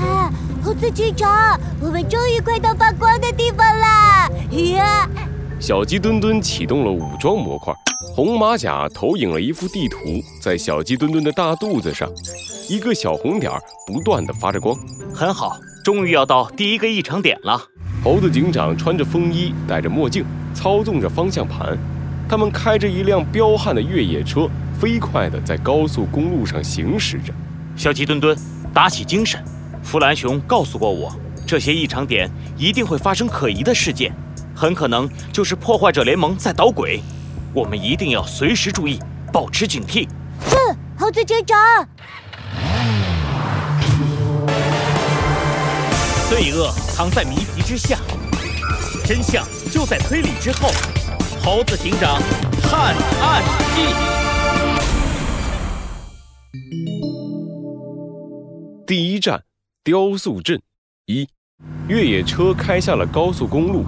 啊，猴子警长，我们终于快到发光的地方啦！呀，小鸡墩墩启动了武装模块，红马甲投影了一幅地图，在小鸡墩墩的大肚子上，一个小红点儿不断的发着光。很好，终于要到第一个异常点了。猴子警长穿着风衣，戴着墨镜，操纵着方向盘。他们开着一辆彪悍的越野车，飞快地在高速公路上行驶着。小鸡墩墩，打起精神！弗兰熊告诉过我，这些异常点一定会发生可疑的事件，很可能就是破坏者联盟在捣鬼。我们一定要随时注意，保持警惕。是，猴子警长。罪恶藏在谜题之下，真相就在推理之后。猴子警长探案记第一站：雕塑镇。一，越野车开下了高速公路，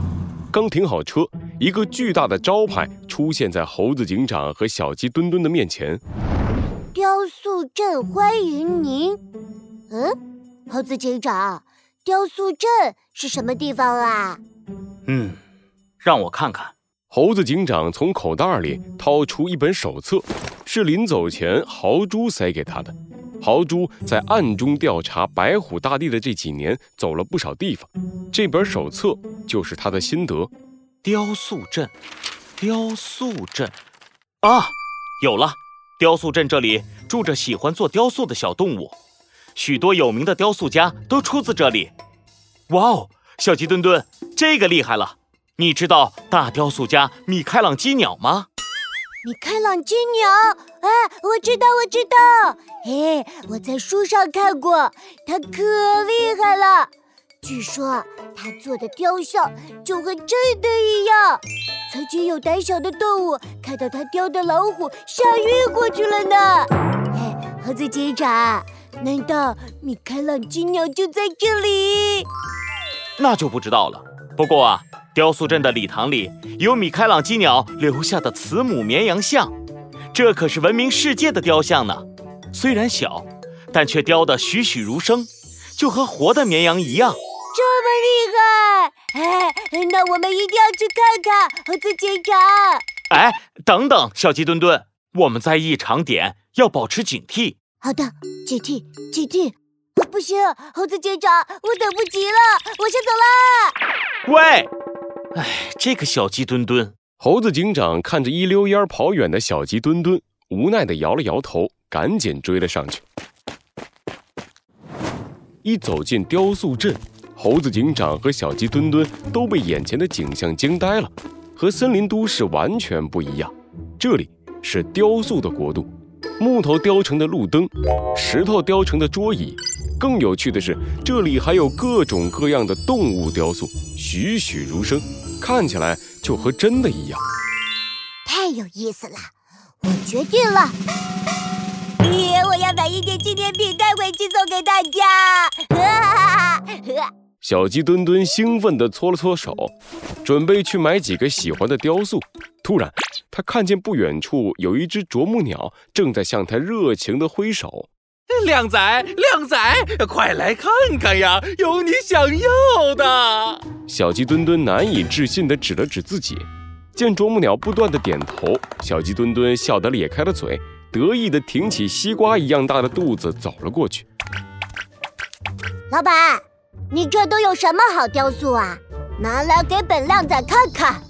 刚停好车，一个巨大的招牌出现在猴子警长和小鸡墩墩的面前。雕塑镇欢迎您。嗯，猴子警长。雕塑镇是什么地方啊？嗯，让我看看。猴子警长从口袋里掏出一本手册，是临走前豪猪塞给他的。豪猪在暗中调查白虎大帝的这几年，走了不少地方。这本手册就是他的心得。雕塑镇，雕塑镇，啊，有了！雕塑镇这里住着喜欢做雕塑的小动物。许多有名的雕塑家都出自这里。哇哦，小鸡墩墩，这个厉害了！你知道大雕塑家米开朗基鸟吗？米开朗基鸟，哎，我知道，我知道。嘿，我在书上看过，他可厉害了。据说他做的雕像就和真的一样。曾经有胆小的动物看到他雕的老虎，吓晕过去了呢。哎，猴子警长。难道米开朗基鸟就在这里？那就不知道了。不过啊，雕塑镇的礼堂里有米开朗基鸟留下的慈母绵羊像，这可是闻名世界的雕像呢。虽然小，但却雕得栩栩如生，就和活的绵羊一样。这么厉害！哎，那我们一定要去看看猴子警长。哎，等等，小鸡墩墩，我们在异常点要保持警惕。好的，警惕，警惕！不行，猴子警长，我等不及了，我先走了。喂，哎，这个小鸡墩墩，猴子警长看着一溜烟跑远的小鸡墩墩，无奈的摇了摇头，赶紧追了上去。一走进雕塑镇，猴子警长和小鸡墩墩都被眼前的景象惊呆了，和森林都市完全不一样，这里是雕塑的国度。木头雕成的路灯，石头雕成的桌椅，更有趣的是，这里还有各种各样的动物雕塑，栩栩如生，看起来就和真的一样。太有意思了，我决定了，咦，我要买一点纪念品带回去送给大家。小鸡墩墩兴奋地搓了搓手，准备去买几个喜欢的雕塑。突然，他看见不远处有一只啄木鸟正在向他热情地挥手。靓仔，靓仔，快来看看呀，有你想要的！小鸡墩墩难以置信地指了指自己。见啄木鸟不断地点头，小鸡墩墩笑得咧开了嘴，得意地挺起西瓜一样大的肚子走了过去。老板。你这都有什么好雕塑啊？拿来给本靓仔看看。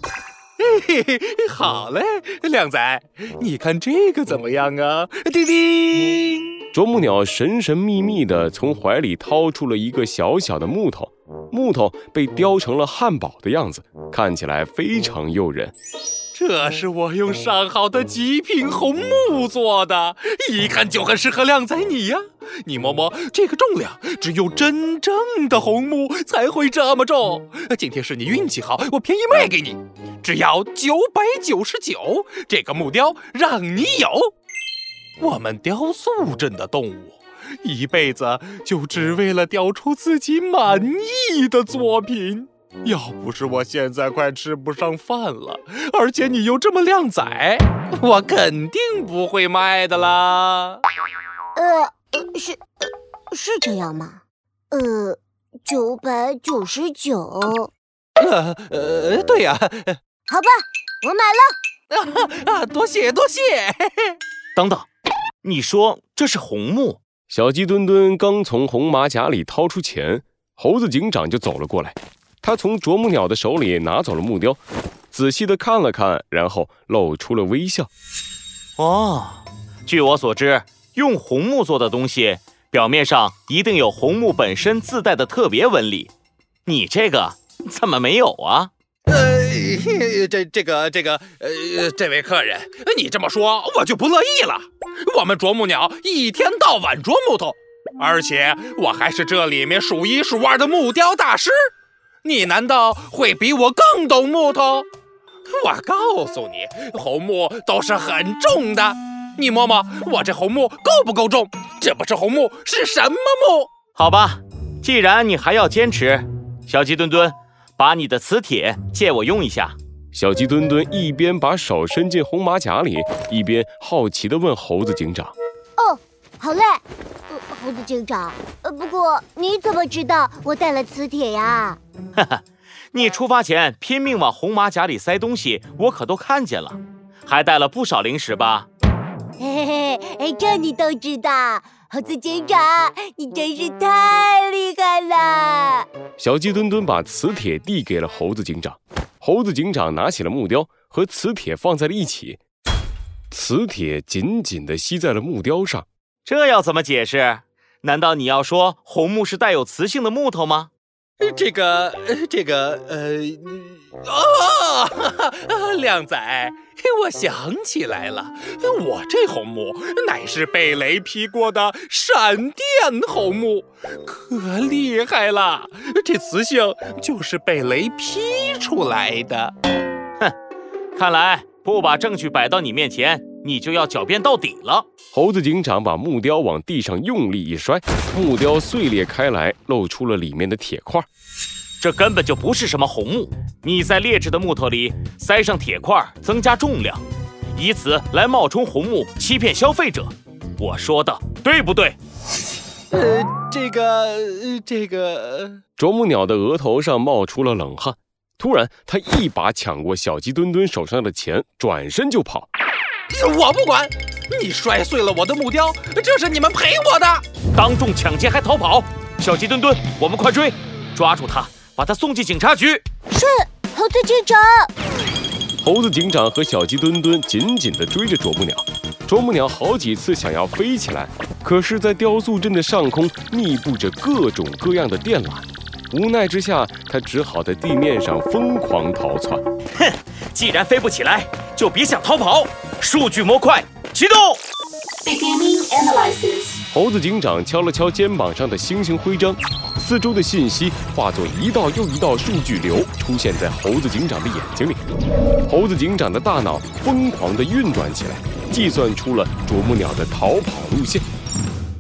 嘿嘿，好嘞，靓仔，你看这个怎么样啊？叮叮，啄木鸟神神秘秘地从怀里掏出了一个小小的木头，木头被雕成了汉堡的样子，看起来非常诱人。这是我用上好的极品红木做的，一看就很适合靓仔你呀。你摸摸这个重量，只有真正的红木才会这么重。今天是你运气好，我便宜卖给你，只要九百九十九。这个木雕让你有。我们雕塑镇的动物，一辈子就只为了雕出自己满意的作品。要不是我现在快吃不上饭了，而且你又这么靓仔，我肯定不会卖的啦。呃，是，是这样吗？呃，九百九十九。呃呃，对呀。好吧，我买了。啊，多谢多谢。等等，你说这是红木？小鸡墩墩刚从红马甲里掏出钱，猴子警长就走了过来。他从啄木鸟的手里拿走了木雕，仔细的看了看，然后露出了微笑。哦，据我所知，用红木做的东西，表面上一定有红木本身自带的特别纹理。你这个怎么没有啊？呃，这这个这个呃，这位客人，你这么说我就不乐意了。我们啄木鸟一天到晚啄木头，而且我还是这里面数一数二的木雕大师。你难道会比我更懂木头？我告诉你，红木都是很重的。你摸摸我这红木够不够重？这不是红木是什么木？好吧，既然你还要坚持，小鸡墩墩。把你的磁铁借我用一下。小鸡墩墩一边把手伸进红马甲里，一边好奇地问猴子警长：“哦，好嘞，呃猴子警长。呃，不过你怎么知道我带了磁铁呀？”哈哈，你出发前拼命往红马甲里塞东西，我可都看见了，还带了不少零食吧？嘿嘿嘿，这你都知道。猴子警长，你真是太厉害了！小鸡墩墩把磁铁递给了猴子警长，猴子警长拿起了木雕，和磁铁放在了一起，磁铁紧紧地吸在了木雕上。这要怎么解释？难道你要说红木是带有磁性的木头吗？这个，这个，呃，哦，靓仔，我想起来了，我这红木乃是被雷劈过的闪电红木，可厉害了！这磁性就是被雷劈出来的。哼，看来不把证据摆到你面前。你就要狡辩到底了！猴子警长把木雕往地上用力一摔，木雕碎裂开来，露出了里面的铁块。这根本就不是什么红木，你在劣质的木头里塞上铁块，增加重量，以此来冒充红木，欺骗消费者。我说的对不对？呃，这个，这个……啄木鸟的额头上冒出了冷汗。突然，他一把抢过小鸡墩墩手上的钱，转身就跑。我不管，你摔碎了我的木雕，这是你们赔我的。当众抢劫还逃跑，小鸡墩墩，我们快追，抓住他，把他送进警察局。是，猴子警长。猴子警长和小鸡墩墩紧紧地追着啄木鸟，啄木鸟好几次想要飞起来，可是，在雕塑镇的上空密布着各种各样的电缆，无奈之下，他只好在地面上疯狂逃窜。哼，既然飞不起来，就别想逃跑。数据模块启动。猴子警长敲了敲肩膀上的星星徽章，四周的信息化作一道又一道数据流出现在猴子警长的眼睛里。猴子警长的大脑疯狂地运转起来，计算出了啄木鸟的逃跑路线。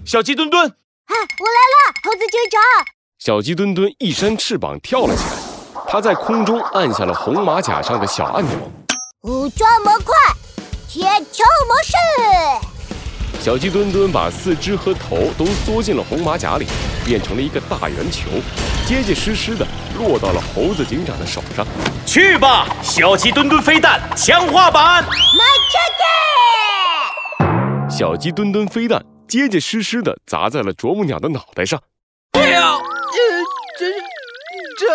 小鸡墩墩，啊，我来了！猴子警长。小鸡墩墩一扇翅膀跳了起来，它在空中按下了红马甲上的小按钮。武装模块。铁球模式，小鸡墩墩把四肢和头都缩进了红马甲里，变成了一个大圆球，结结实实的落到了猴子警长的手上。去吧，小鸡墩墩飞弹强化版！小鸡墩墩飞弹结结实实的砸在了啄木鸟的脑袋上。哎呀，这这这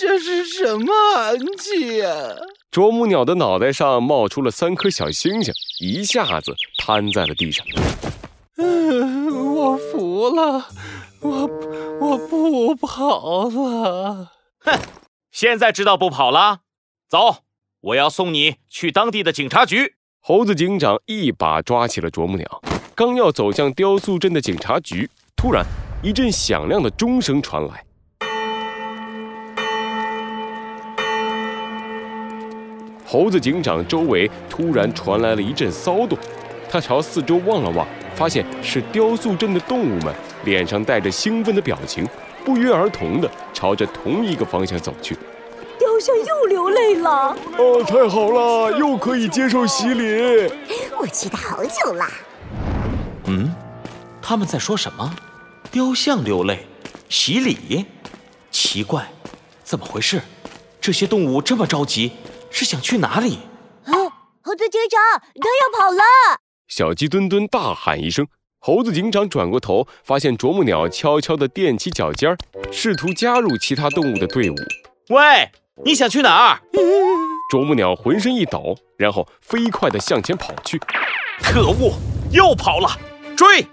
这是什么暗器啊？啄木鸟的脑袋上冒出了三颗小星星，一下子瘫在了地上。嗯，我服了，我我不跑了。哼，现在知道不跑了？走，我要送你去当地的警察局。猴子警长一把抓起了啄木鸟，刚要走向雕塑镇的警察局，突然一阵响亮的钟声传来。猴子警长周围突然传来了一阵骚动，他朝四周望了望，发现是雕塑镇的动物们，脸上带着兴奋的表情，不约而同地朝着同一个方向走去。雕像又流泪了！哦，太好了，又可以接受洗礼。我期待好久了。嗯，他们在说什么？雕像流泪，洗礼，奇怪，怎么回事？这些动物这么着急，是想去哪里？啊，猴子警长，他要跑了！小鸡墩墩大喊一声，猴子警长转过头，发现啄木鸟悄悄地踮起脚尖儿，试图加入其他动物的队伍。喂，你想去哪儿？啄木鸟浑身一抖，然后飞快地向前跑去。可恶，又跑了！追！